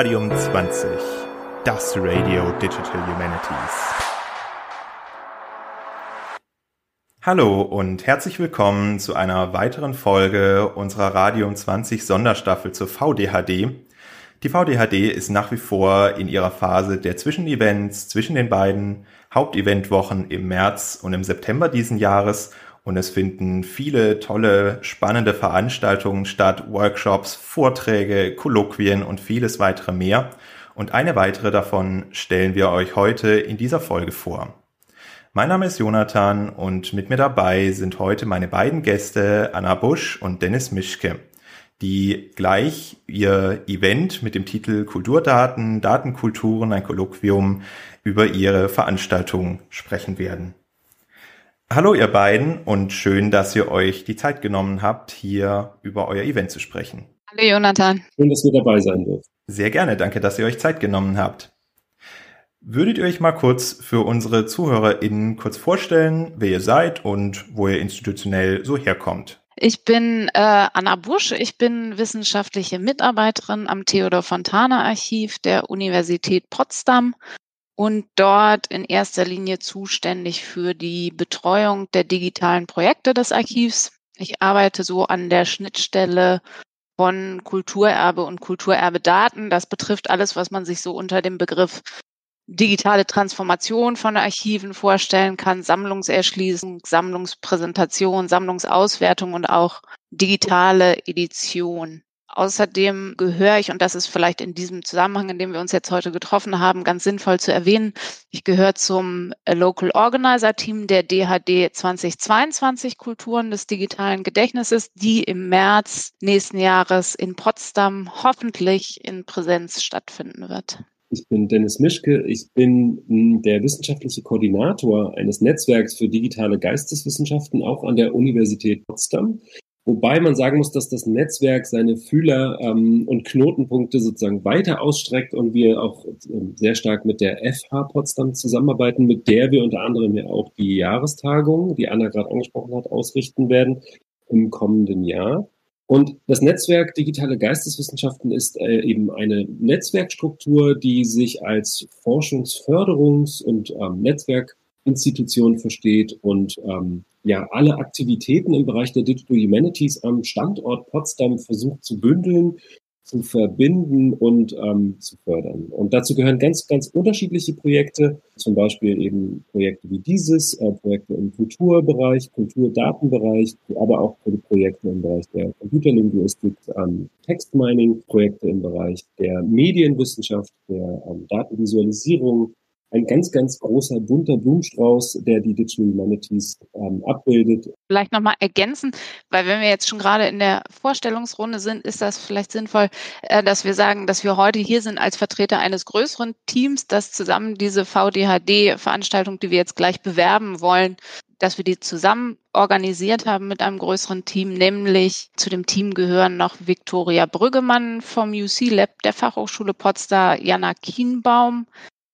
Radium 20, das Radio Digital Humanities. Hallo und herzlich willkommen zu einer weiteren Folge unserer Radium 20 Sonderstaffel zur VDHD. Die VDHD ist nach wie vor in ihrer Phase der Zwischenevents zwischen den beiden Haupteventwochen im März und im September diesen Jahres und es finden viele tolle, spannende Veranstaltungen statt, Workshops, Vorträge, Kolloquien und vieles weitere mehr. Und eine weitere davon stellen wir euch heute in dieser Folge vor. Mein Name ist Jonathan und mit mir dabei sind heute meine beiden Gäste Anna Busch und Dennis Mischke die gleich ihr Event mit dem Titel Kulturdaten, Datenkulturen, ein Kolloquium über ihre Veranstaltung sprechen werden. Hallo ihr beiden und schön, dass ihr euch die Zeit genommen habt, hier über euer Event zu sprechen. Hallo Jonathan. Schön, dass wir dabei sein dürfen. Sehr gerne, danke, dass ihr euch Zeit genommen habt. Würdet ihr euch mal kurz für unsere ZuhörerInnen kurz vorstellen, wer ihr seid und wo ihr institutionell so herkommt? Ich bin äh, Anna Busch, ich bin wissenschaftliche Mitarbeiterin am Theodor Fontana Archiv der Universität Potsdam und dort in erster Linie zuständig für die Betreuung der digitalen Projekte des Archivs. Ich arbeite so an der Schnittstelle von Kulturerbe und Kulturerbedaten. Das betrifft alles, was man sich so unter dem Begriff digitale Transformation von Archiven vorstellen kann, Sammlungserschließung, Sammlungspräsentation, Sammlungsauswertung und auch digitale Edition. Außerdem gehöre ich, und das ist vielleicht in diesem Zusammenhang, in dem wir uns jetzt heute getroffen haben, ganz sinnvoll zu erwähnen, ich gehöre zum Local Organizer Team der DHD 2022 Kulturen des digitalen Gedächtnisses, die im März nächsten Jahres in Potsdam hoffentlich in Präsenz stattfinden wird. Ich bin Dennis Mischke. Ich bin hm, der wissenschaftliche Koordinator eines Netzwerks für digitale Geisteswissenschaften, auch an der Universität Potsdam. Wobei man sagen muss, dass das Netzwerk seine Fühler ähm, und Knotenpunkte sozusagen weiter ausstreckt und wir auch ähm, sehr stark mit der FH Potsdam zusammenarbeiten, mit der wir unter anderem ja auch die Jahrestagung, die Anna gerade angesprochen hat, ausrichten werden im kommenden Jahr. Und das Netzwerk Digitale Geisteswissenschaften ist äh, eben eine Netzwerkstruktur, die sich als Forschungsförderungs- und ähm, Netzwerkinstitution versteht und ähm, ja alle Aktivitäten im Bereich der Digital Humanities am Standort Potsdam versucht zu bündeln zu verbinden und ähm, zu fördern. Und dazu gehören ganz, ganz unterschiedliche Projekte, zum Beispiel eben Projekte wie dieses, äh, Projekte im Kulturbereich, Kulturdatenbereich, aber auch Projekte im Bereich der Computerlinguistik, ähm, Textmining, Projekte im Bereich der Medienwissenschaft, der ähm, Datenvisualisierung, ein ganz, ganz großer, bunter Blumenstrauß, der die Digital Humanities ähm, abbildet. Vielleicht nochmal ergänzen, weil wenn wir jetzt schon gerade in der Vorstellungsrunde sind, ist das vielleicht sinnvoll, äh, dass wir sagen, dass wir heute hier sind als Vertreter eines größeren Teams, das zusammen diese VDHD-Veranstaltung, die wir jetzt gleich bewerben wollen, dass wir die zusammen organisiert haben mit einem größeren Team, nämlich zu dem Team gehören noch Viktoria Brüggemann vom UC Lab der Fachhochschule Potsdam, Jana Kienbaum,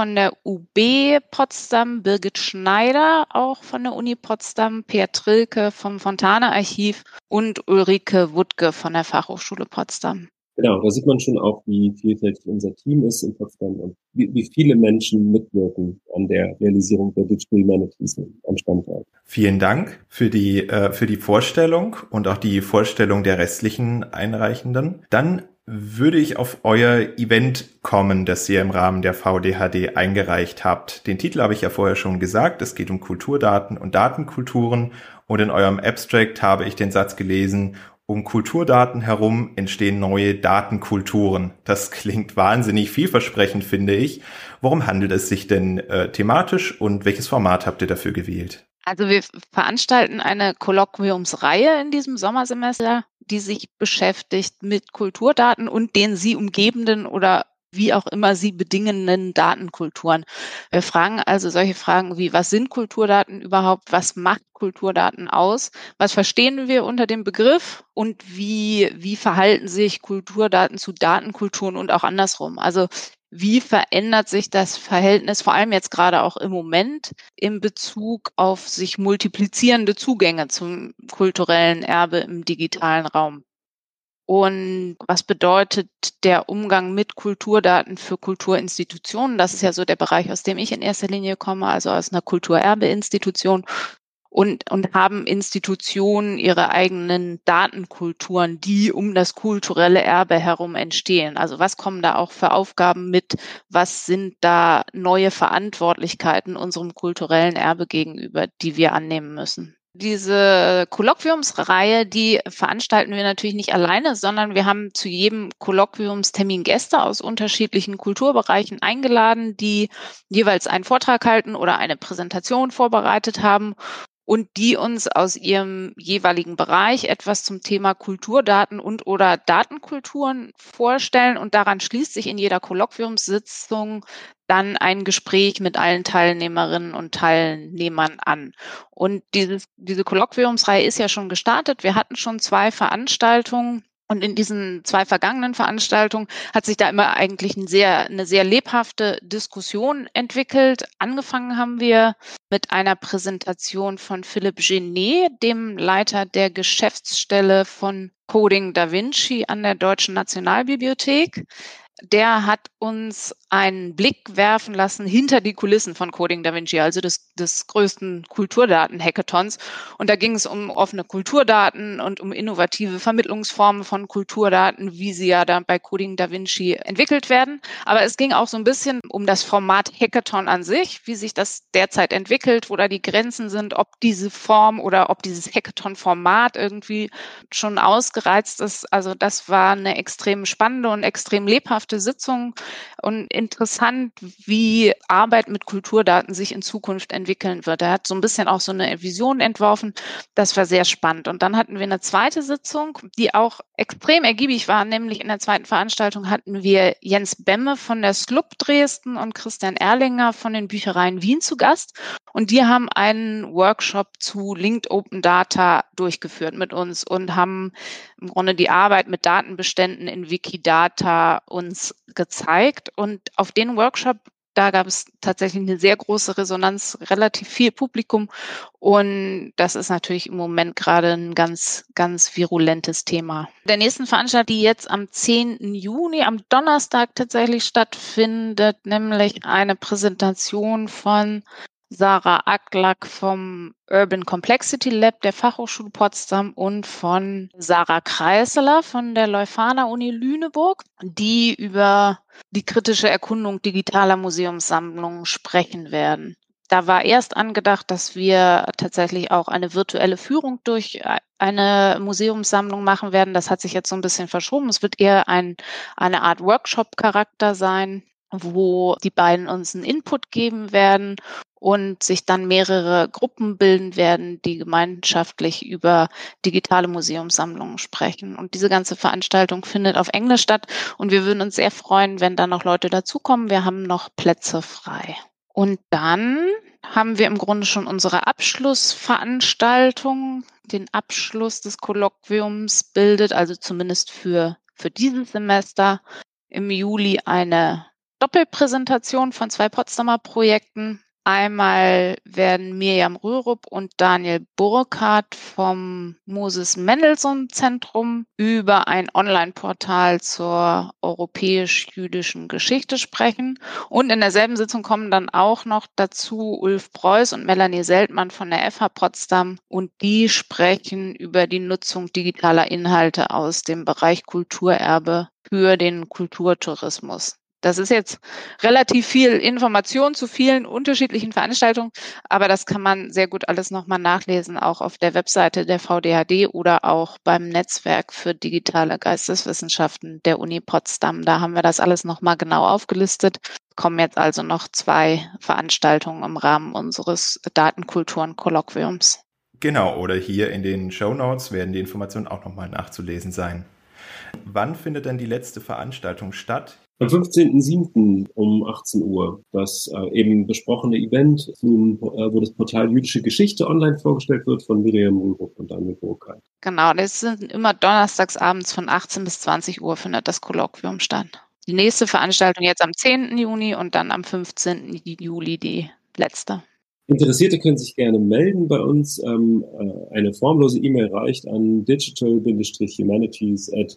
von der UB Potsdam, Birgit Schneider auch von der Uni Potsdam, Per Trilke vom Fontane Archiv und Ulrike Wuttke von der Fachhochschule Potsdam. Genau, da sieht man schon auch, wie vielfältig unser Team ist in Potsdam und wie, wie viele Menschen mitwirken an der Realisierung der Digital Humanities am Standort. Vielen Dank für die, äh, für die Vorstellung und auch die Vorstellung der restlichen Einreichenden. Dann würde ich auf euer Event kommen, das ihr im Rahmen der VDHD eingereicht habt. Den Titel habe ich ja vorher schon gesagt. Es geht um Kulturdaten und Datenkulturen. Und in eurem Abstract habe ich den Satz gelesen, um Kulturdaten herum entstehen neue Datenkulturen. Das klingt wahnsinnig vielversprechend, finde ich. Worum handelt es sich denn äh, thematisch und welches Format habt ihr dafür gewählt? Also wir veranstalten eine Kolloquiumsreihe in diesem Sommersemester die sich beschäftigt mit Kulturdaten und den sie umgebenden oder wie auch immer sie bedingenden Datenkulturen. Wir fragen also solche Fragen wie, was sind Kulturdaten überhaupt? Was macht Kulturdaten aus? Was verstehen wir unter dem Begriff? Und wie, wie verhalten sich Kulturdaten zu Datenkulturen und auch andersrum? Also wie verändert sich das Verhältnis, vor allem jetzt gerade auch im Moment, in Bezug auf sich multiplizierende Zugänge zum kulturellen Erbe im digitalen Raum? und was bedeutet der Umgang mit Kulturdaten für Kulturinstitutionen? Das ist ja so der Bereich, aus dem ich in erster Linie komme, also aus einer Kulturerbeinstitution und, und haben Institutionen ihre eigenen Datenkulturen, die um das kulturelle Erbe herum entstehen. Also was kommen da auch für Aufgaben mit? Was sind da neue Verantwortlichkeiten unserem kulturellen Erbe gegenüber, die wir annehmen müssen? Diese Kolloquiumsreihe, die veranstalten wir natürlich nicht alleine, sondern wir haben zu jedem Kolloquiumstermin Gäste aus unterschiedlichen Kulturbereichen eingeladen, die jeweils einen Vortrag halten oder eine Präsentation vorbereitet haben und die uns aus ihrem jeweiligen Bereich etwas zum Thema Kulturdaten und oder Datenkulturen vorstellen. Und daran schließt sich in jeder Kolloquiumssitzung dann ein Gespräch mit allen Teilnehmerinnen und Teilnehmern an. Und dieses, diese Kolloquiumsreihe ist ja schon gestartet. Wir hatten schon zwei Veranstaltungen und in diesen zwei vergangenen Veranstaltungen hat sich da immer eigentlich ein sehr, eine sehr lebhafte Diskussion entwickelt. Angefangen haben wir mit einer Präsentation von Philipp Genet, dem Leiter der Geschäftsstelle von Coding Da Vinci an der Deutschen Nationalbibliothek der hat uns einen Blick werfen lassen hinter die Kulissen von Coding Da Vinci, also des, des größten Kulturdaten-Hackathons. Und da ging es um offene Kulturdaten und um innovative Vermittlungsformen von Kulturdaten, wie sie ja da bei Coding Da Vinci entwickelt werden. Aber es ging auch so ein bisschen um das Format Hackathon an sich, wie sich das derzeit entwickelt, wo da die Grenzen sind, ob diese Form oder ob dieses Hackathon-Format irgendwie schon ausgereizt ist. Also das war eine extrem spannende und extrem lebhafte lebhafte Sitzung und interessant, wie Arbeit mit Kulturdaten sich in Zukunft entwickeln wird. Er hat so ein bisschen auch so eine Vision entworfen. Das war sehr spannend. Und dann hatten wir eine zweite Sitzung, die auch extrem ergiebig war. Nämlich in der zweiten Veranstaltung hatten wir Jens Bemme von der SLUB Dresden und Christian Erlinger von den Büchereien Wien zu Gast. Und die haben einen Workshop zu Linked Open Data durchgeführt mit uns und haben im Grunde die Arbeit mit Datenbeständen in Wikidata uns gezeigt. Und auf den Workshop, da gab es tatsächlich eine sehr große Resonanz, relativ viel Publikum. Und das ist natürlich im Moment gerade ein ganz, ganz virulentes Thema. Der nächsten Veranstaltung, die jetzt am 10. Juni, am Donnerstag tatsächlich stattfindet, nämlich eine Präsentation von Sarah Aklak vom Urban Complexity Lab der Fachhochschule Potsdam und von Sarah Kreisler von der Leuphana Uni Lüneburg, die über die kritische Erkundung digitaler Museumssammlungen sprechen werden. Da war erst angedacht, dass wir tatsächlich auch eine virtuelle Führung durch eine Museumssammlung machen werden. Das hat sich jetzt so ein bisschen verschoben. Es wird eher ein, eine Art Workshop-Charakter sein, wo die beiden uns einen Input geben werden und sich dann mehrere Gruppen bilden werden, die gemeinschaftlich über digitale Museumssammlungen sprechen. Und diese ganze Veranstaltung findet auf Englisch statt und wir würden uns sehr freuen, wenn da noch Leute dazukommen. Wir haben noch Plätze frei. Und dann haben wir im Grunde schon unsere Abschlussveranstaltung. Den Abschluss des Kolloquiums bildet also zumindest für, für dieses Semester im Juli eine Doppelpräsentation von zwei Potsdamer Projekten. Einmal werden Mirjam Rürup und Daniel Burkhardt vom Moses Mendelssohn Zentrum über ein Online-Portal zur europäisch-jüdischen Geschichte sprechen. Und in derselben Sitzung kommen dann auch noch dazu Ulf Preuß und Melanie Seltmann von der FH Potsdam. Und die sprechen über die Nutzung digitaler Inhalte aus dem Bereich Kulturerbe für den Kulturtourismus. Das ist jetzt relativ viel Information zu vielen unterschiedlichen Veranstaltungen, aber das kann man sehr gut alles nochmal nachlesen, auch auf der Webseite der VDHD oder auch beim Netzwerk für digitale Geisteswissenschaften der Uni Potsdam. Da haben wir das alles nochmal genau aufgelistet. Kommen jetzt also noch zwei Veranstaltungen im Rahmen unseres Datenkulturen-Kolloquiums. Genau, oder hier in den Show Notes werden die Informationen auch nochmal nachzulesen sein. Wann findet denn die letzte Veranstaltung statt? Am 15.07. um 18 Uhr das äh, eben besprochene Event, zum, äh, wo das Portal Jüdische Geschichte online vorgestellt wird von Miriam Mulbruck und Daniel Burkhardt. Genau, das sind immer donnerstags abends von 18 bis 20 Uhr findet das Kolloquium statt. Die nächste Veranstaltung jetzt am 10. Juni und dann am 15. Juli die letzte. Interessierte können sich gerne melden bei uns. Ähm, äh, eine formlose E-Mail reicht an digital-humanities at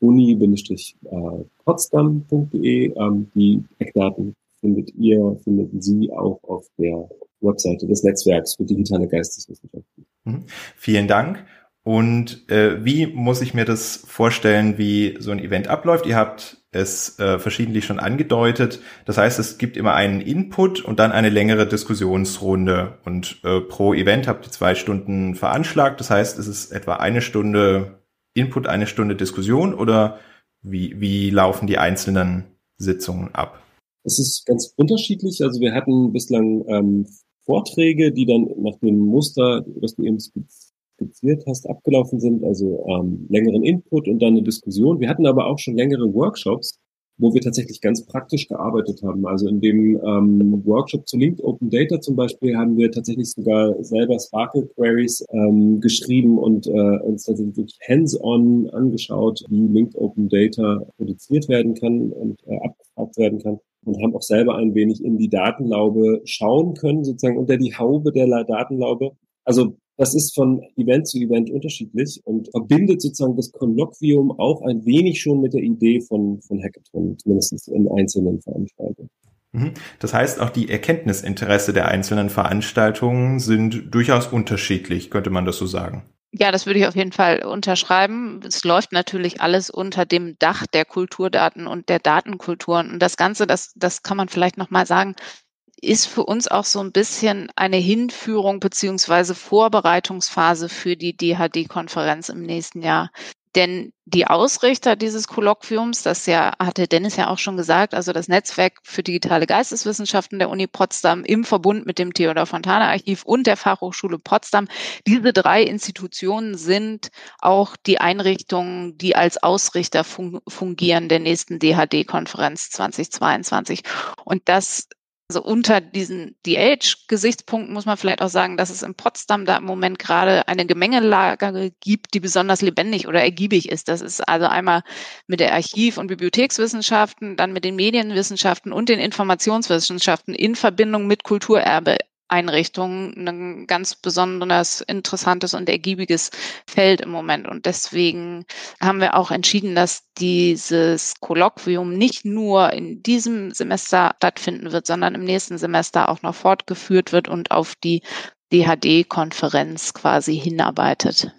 uni-potsdam.de. Ähm, die Eckdaten findet ihr, finden Sie auch auf der Webseite des Netzwerks für digitale Geisteswissenschaften. Mhm. Vielen Dank. Und äh, wie muss ich mir das vorstellen, wie so ein Event abläuft? Ihr habt es äh, verschiedentlich schon angedeutet. Das heißt, es gibt immer einen Input und dann eine längere Diskussionsrunde. Und äh, pro Event habt ihr zwei Stunden veranschlagt. Das heißt, es ist etwa eine Stunde Input, eine Stunde Diskussion oder wie, wie laufen die einzelnen Sitzungen ab? Es ist ganz unterschiedlich. Also wir hatten bislang ähm, Vorträge, die dann nach dem Muster, das du eben skizziert hast, abgelaufen sind, also ähm, längeren Input und dann eine Diskussion. Wir hatten aber auch schon längere Workshops, wo wir tatsächlich ganz praktisch gearbeitet haben. Also in dem ähm, Workshop zu Linked Open Data zum Beispiel haben wir tatsächlich sogar selber Sparkle Queries ähm, geschrieben und äh, uns tatsächlich hands-on angeschaut, wie Linked Open Data produziert werden kann und äh, abgefragt werden kann und haben auch selber ein wenig in die Datenlaube schauen können, sozusagen unter die Haube der Datenlaube. Also das ist von Event zu Event unterschiedlich und verbindet sozusagen das Kolloquium auch ein wenig schon mit der Idee von, von Hackathon, zumindest in einzelnen Veranstaltungen. Mhm. Das heißt, auch die Erkenntnisinteresse der einzelnen Veranstaltungen sind durchaus unterschiedlich, könnte man das so sagen. Ja, das würde ich auf jeden Fall unterschreiben. Es läuft natürlich alles unter dem Dach der Kulturdaten und der Datenkulturen. Und das Ganze, das, das kann man vielleicht nochmal sagen, ist für uns auch so ein bisschen eine Hinführung beziehungsweise Vorbereitungsphase für die DHD-Konferenz im nächsten Jahr. Denn die Ausrichter dieses Kolloquiums, das ja, hatte Dennis ja auch schon gesagt, also das Netzwerk für digitale Geisteswissenschaften der Uni Potsdam im Verbund mit dem Theodor Fontana Archiv und der Fachhochschule Potsdam, diese drei Institutionen sind auch die Einrichtungen, die als Ausrichter fungieren der nächsten DHD-Konferenz 2022. Und das also unter diesen DH-Gesichtspunkten muss man vielleicht auch sagen, dass es in Potsdam da im Moment gerade eine Gemengelage gibt, die besonders lebendig oder ergiebig ist. Das ist also einmal mit der Archiv- und Bibliothekswissenschaften, dann mit den Medienwissenschaften und den Informationswissenschaften in Verbindung mit Kulturerbe Einrichtungen ein ganz besonders interessantes und ergiebiges Feld im Moment. Und deswegen haben wir auch entschieden, dass dieses Kolloquium nicht nur in diesem Semester stattfinden wird, sondern im nächsten Semester auch noch fortgeführt wird und auf die DHD-Konferenz quasi hinarbeitet.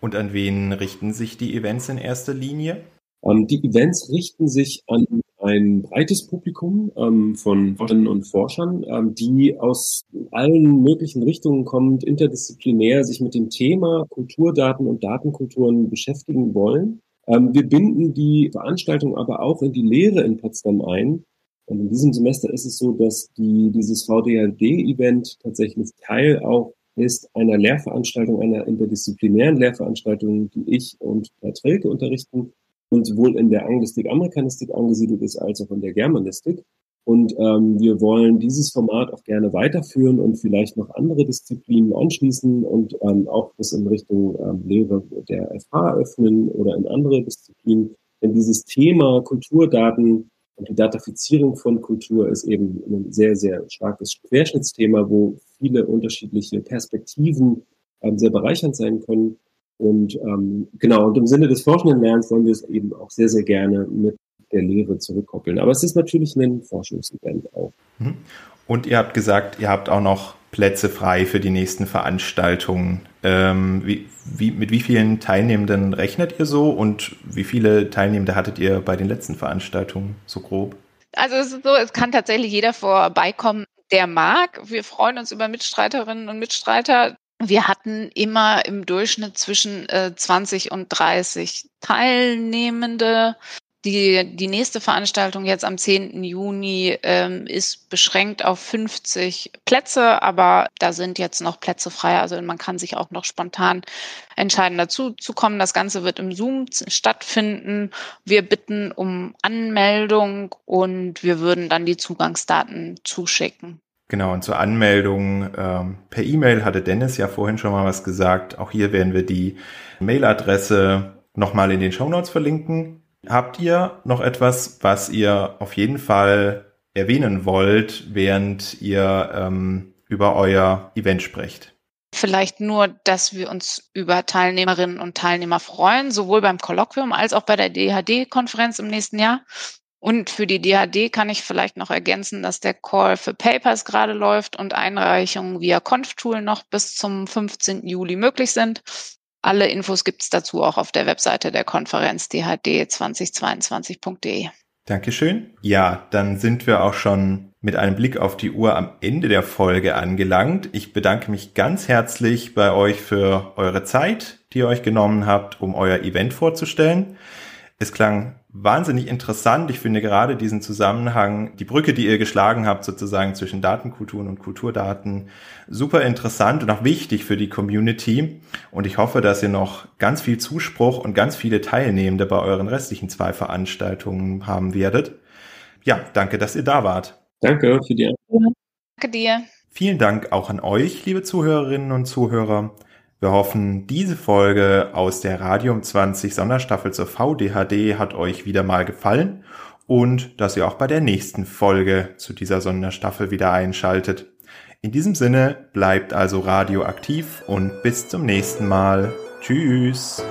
Und an wen richten sich die Events in erster Linie? Ähm, die Events richten sich an ein breites Publikum ähm, von Forscherinnen und Forschern, ähm, die aus allen möglichen Richtungen kommend, interdisziplinär sich mit dem Thema Kulturdaten und Datenkulturen beschäftigen wollen. Ähm, wir binden die Veranstaltung aber auch in die Lehre in Potsdam ein. Und in diesem Semester ist es so, dass die, dieses VDLD-Event tatsächlich Teil auch ist einer Lehrveranstaltung, einer interdisziplinären Lehrveranstaltung, die ich und Herr Trilke unterrichten und sowohl in der Anglistik, Amerikanistik angesiedelt ist, als auch in der Germanistik. Und ähm, wir wollen dieses Format auch gerne weiterführen und vielleicht noch andere Disziplinen anschließen und ähm, auch das in Richtung ähm, Lehre der FH öffnen oder in andere Disziplinen. Denn dieses Thema Kulturdaten und die Datafizierung von Kultur ist eben ein sehr, sehr starkes Querschnittsthema, wo viele unterschiedliche Perspektiven ähm, sehr bereichernd sein können. Und ähm, genau, und im Sinne des forschenden Lernens wollen wir es eben auch sehr, sehr gerne mit der Lehre zurückkoppeln. Aber es ist natürlich ein Forschungsevent auch. Mhm. Und ihr habt gesagt, ihr habt auch noch Plätze frei für die nächsten Veranstaltungen. Ähm, wie, wie, mit wie vielen Teilnehmenden rechnet ihr so und wie viele Teilnehmende hattet ihr bei den letzten Veranstaltungen so grob? Also es ist so, es kann tatsächlich jeder vorbeikommen, der mag. Wir freuen uns über Mitstreiterinnen und Mitstreiter. Wir hatten immer im Durchschnitt zwischen äh, 20 und 30 Teilnehmende. Die, die nächste Veranstaltung jetzt am 10. Juni ähm, ist beschränkt auf 50 Plätze, aber da sind jetzt noch Plätze frei. Also man kann sich auch noch spontan entscheiden, dazu zu kommen. Das Ganze wird im Zoom stattfinden. Wir bitten um Anmeldung und wir würden dann die Zugangsdaten zuschicken. Genau, und zur Anmeldung ähm, per E-Mail hatte Dennis ja vorhin schon mal was gesagt. Auch hier werden wir die Mailadresse nochmal in den Show Notes verlinken. Habt ihr noch etwas, was ihr auf jeden Fall erwähnen wollt, während ihr ähm, über euer Event sprecht? vielleicht nur, dass wir uns über Teilnehmerinnen und Teilnehmer freuen, sowohl beim Kolloquium als auch bei der DHD-Konferenz im nächsten Jahr. Und für die DHD kann ich vielleicht noch ergänzen, dass der Call für Papers gerade läuft und Einreichungen via Conf-Tool noch bis zum 15. Juli möglich sind. Alle Infos gibt es dazu auch auf der Webseite der Konferenz dhd2022.de. Dankeschön. Ja, dann sind wir auch schon mit einem Blick auf die Uhr am Ende der Folge angelangt. Ich bedanke mich ganz herzlich bei euch für eure Zeit, die ihr euch genommen habt, um euer Event vorzustellen. Es klang wahnsinnig interessant. Ich finde gerade diesen Zusammenhang, die Brücke, die ihr geschlagen habt, sozusagen zwischen Datenkulturen und Kulturdaten, super interessant und auch wichtig für die Community. Und ich hoffe, dass ihr noch ganz viel Zuspruch und ganz viele Teilnehmende bei euren restlichen zwei Veranstaltungen haben werdet. Ja, danke, dass ihr da wart. Danke für die Antwort. Danke dir. Vielen Dank auch an euch, liebe Zuhörerinnen und Zuhörer. Wir hoffen, diese Folge aus der Radium 20 Sonderstaffel zur VDHD hat euch wieder mal gefallen und dass ihr auch bei der nächsten Folge zu dieser Sonderstaffel wieder einschaltet. In diesem Sinne bleibt also radioaktiv und bis zum nächsten Mal. Tschüss.